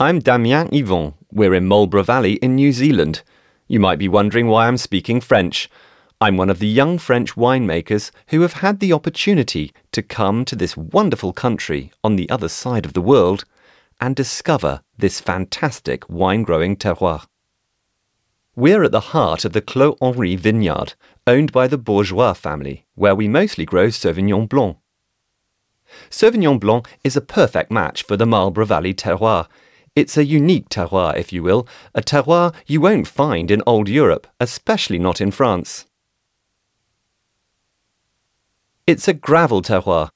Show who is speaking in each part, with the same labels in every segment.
Speaker 1: I'm Damien Yvon. We're in Marlborough Valley in New Zealand. You might be wondering why I'm speaking French. I'm one of the young French winemakers who have had the opportunity to come to this wonderful country on the other side of the world and discover this fantastic wine growing terroir. We're at the heart of the Clos Henri vineyard, owned by the Bourgeois family, where we mostly grow Sauvignon Blanc. Sauvignon Blanc is a perfect match for the Marlborough Valley terroir it's a unique terroir, if you will, a terroir you won't find in old Europe, especially not in France. It's a gravel terroir.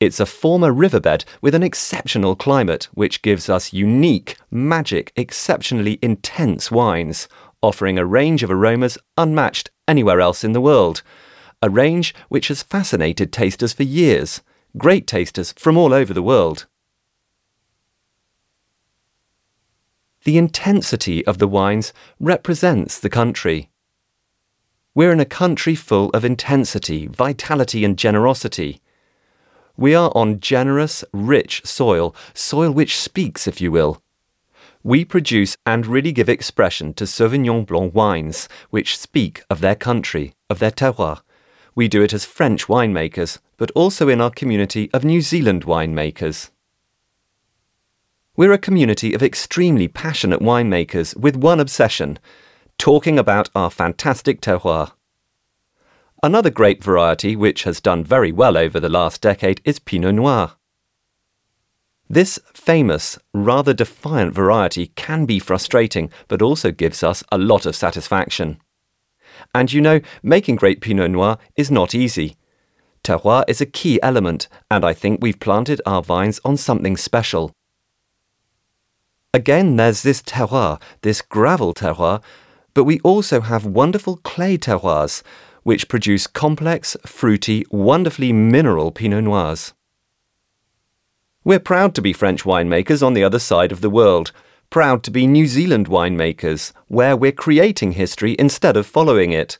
Speaker 1: It's a former riverbed with an exceptional climate, which gives us unique, magic, exceptionally intense wines, offering a range of aromas unmatched anywhere else in the world. A range which has fascinated tasters for years, great tasters from all over the world. The intensity of the wines represents the country. We're in a country full of intensity, vitality, and generosity. We are on generous, rich soil, soil which speaks, if you will. We produce and really give expression to Sauvignon Blanc wines, which speak of their country, of their terroir. We do it as French winemakers, but also in our community of New Zealand winemakers. We're a community of extremely passionate winemakers with one obsession talking about our fantastic terroir. Another grape variety which has done very well over the last decade is Pinot Noir. This famous, rather defiant variety can be frustrating, but also gives us a lot of satisfaction. And you know, making great Pinot Noir is not easy. Terroir is a key element, and I think we've planted our vines on something special. Again, there's this terroir, this gravel terroir, but we also have wonderful clay terroirs, which produce complex, fruity, wonderfully mineral Pinot Noirs. We're proud to be French winemakers on the other side of the world, proud to be New Zealand winemakers, where we're creating history instead of following it.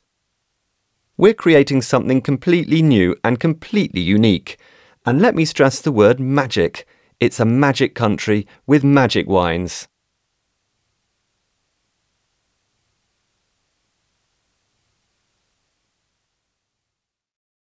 Speaker 1: We're creating something completely new and completely unique. And let me stress the word magic. It's a magic country with magic wines.